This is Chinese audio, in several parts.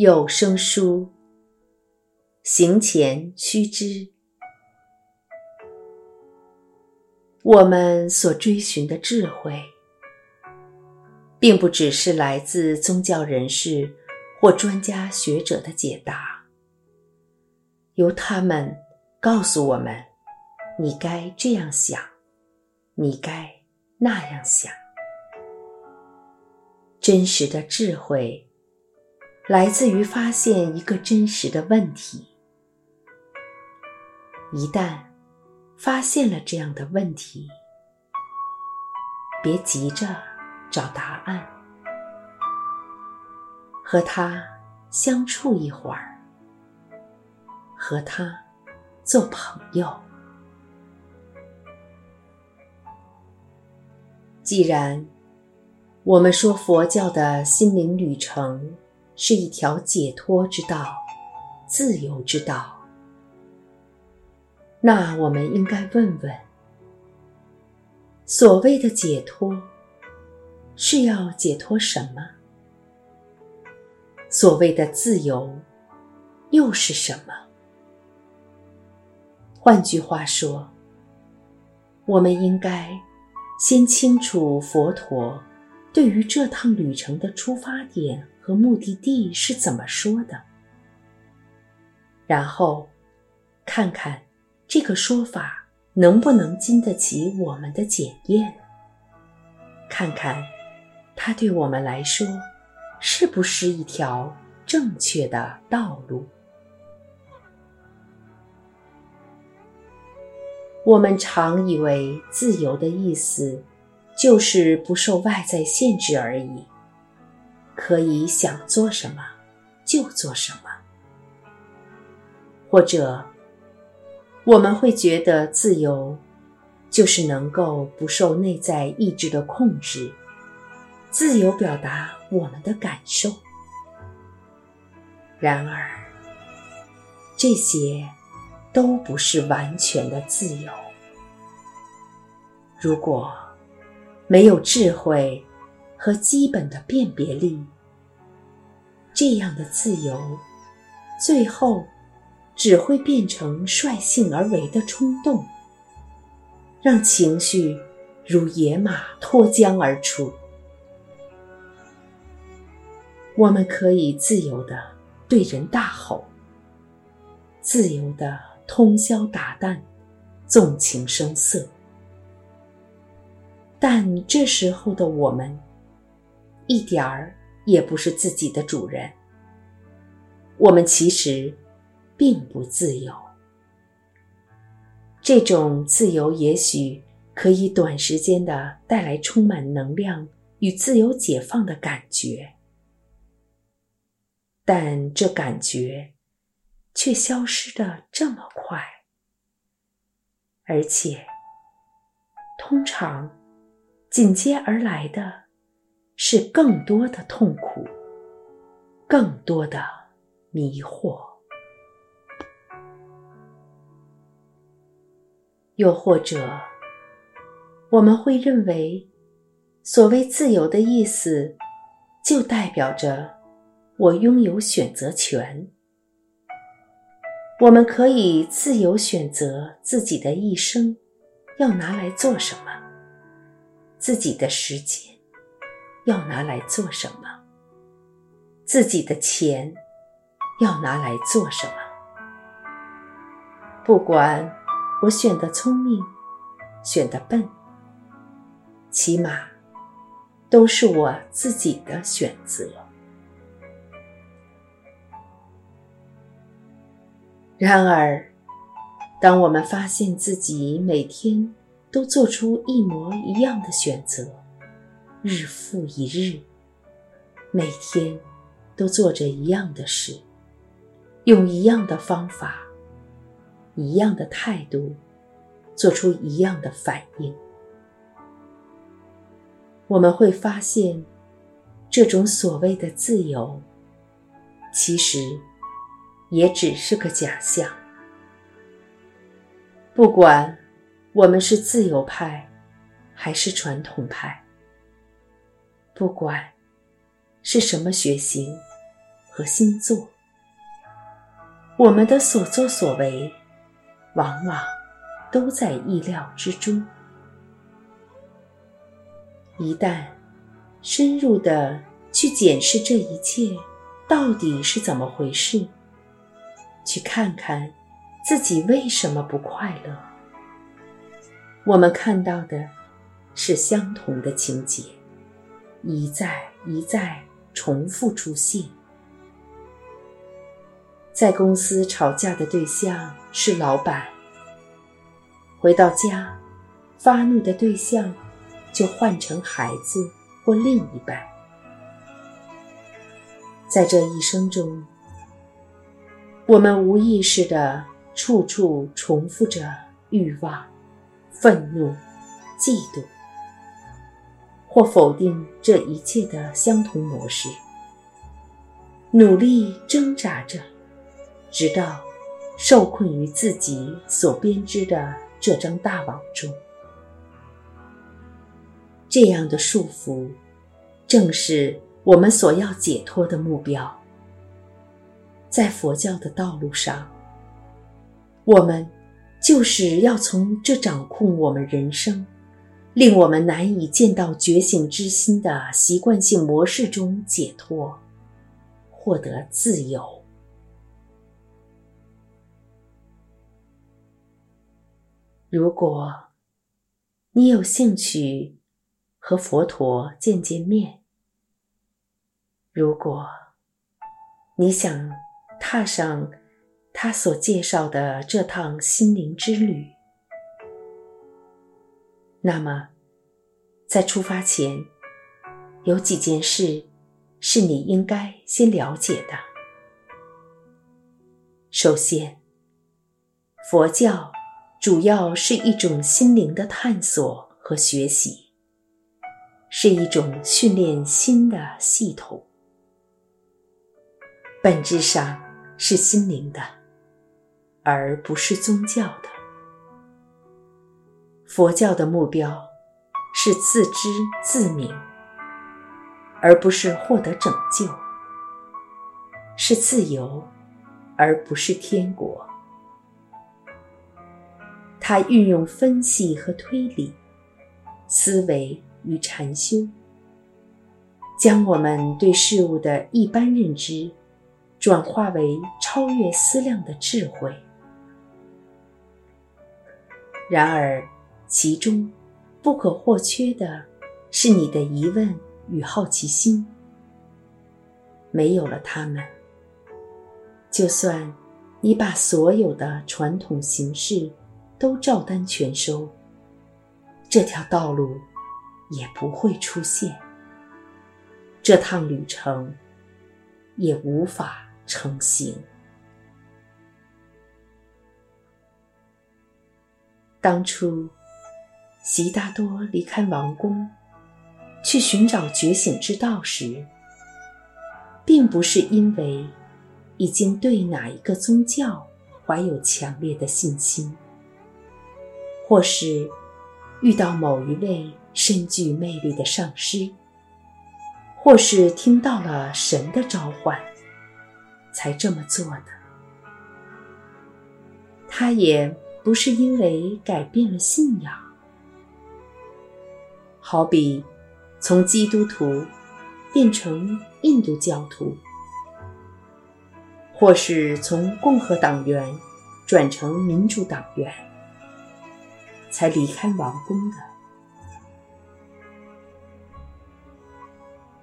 有声书，行前须知。我们所追寻的智慧，并不只是来自宗教人士或专家学者的解答，由他们告诉我们：你该这样想，你该那样想。真实的智慧，来自于发现一个真实的问题。一旦发现了这样的问题，别急着找答案，和他相处一会儿，和他做朋友。既然我们说佛教的心灵旅程是一条解脱之道、自由之道。那我们应该问问：所谓的解脱，是要解脱什么？所谓的自由，又是什么？换句话说，我们应该先清楚佛陀对于这趟旅程的出发点和目的地是怎么说的，然后看看。这个说法能不能经得起我们的检验？看看，它对我们来说是不是一条正确的道路？我们常以为自由的意思就是不受外在限制而已，可以想做什么就做什么，或者。我们会觉得自由，就是能够不受内在意志的控制，自由表达我们的感受。然而，这些都不是完全的自由。如果没有智慧和基本的辨别力，这样的自由，最后。只会变成率性而为的冲动，让情绪如野马脱缰而出。我们可以自由的对人大吼，自由的通宵达旦，纵情声色，但这时候的我们，一点儿也不是自己的主人。我们其实。并不自由。这种自由也许可以短时间的带来充满能量与自由解放的感觉，但这感觉却消失的这么快，而且通常紧接而来的是更多的痛苦，更多的迷惑。又或者，我们会认为，所谓自由的意思，就代表着我拥有选择权。我们可以自由选择自己的一生要拿来做什么，自己的时间要拿来做什么，自己的钱要拿来做什么，不管。我选的聪明，选的笨，起码都是我自己的选择。然而，当我们发现自己每天都做出一模一样的选择，日复一日，每天都做着一样的事，用一样的方法。一样的态度，做出一样的反应，我们会发现，这种所谓的自由，其实也只是个假象。不管我们是自由派，还是传统派，不管是什么血型和星座。我们的所作所为，往往都在意料之中。一旦深入的去检视这一切到底是怎么回事，去看看自己为什么不快乐，我们看到的是相同的情节，一再一再重复出现。在公司吵架的对象是老板，回到家发怒的对象。就换成孩子或另一半，在这一生中，我们无意识的处处重复着欲望、愤怒、嫉妒，或否定这一切的相同模式，努力挣扎着，直到受困于自己所编织的这张大网中。这样的束缚，正是我们所要解脱的目标。在佛教的道路上，我们就是要从这掌控我们人生、令我们难以见到觉醒之心的习惯性模式中解脱，获得自由。如果你有兴趣，和佛陀见见面。如果你想踏上他所介绍的这趟心灵之旅，那么在出发前，有几件事是你应该先了解的。首先，佛教主要是一种心灵的探索和学习。是一种训练心的系统，本质上是心灵的，而不是宗教的。佛教的目标是自知自明，而不是获得拯救；是自由，而不是天国。它运用分析和推理思维。与禅修，将我们对事物的一般认知，转化为超越思量的智慧。然而，其中不可或缺的是你的疑问与好奇心。没有了他们，就算你把所有的传统形式都照单全收，这条道路。也不会出现，这趟旅程也无法成行。当初，悉达多离开王宫，去寻找觉醒之道时，并不是因为已经对哪一个宗教怀有强烈的信心，或是遇到某一位。深具魅力的上师，或是听到了神的召唤，才这么做的。他也不是因为改变了信仰，好比从基督徒变成印度教徒，或是从共和党员转成民主党员，才离开王宫的。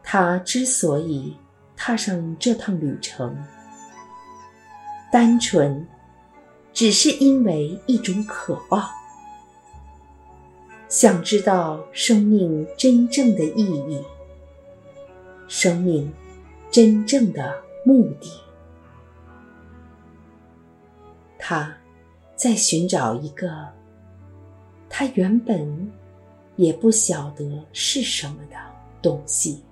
他之所以踏上这趟旅程，单纯只是因为一种渴望，想知道生命真正的意义，生命真正的目的。他在寻找一个他原本也不晓得是什么的东西。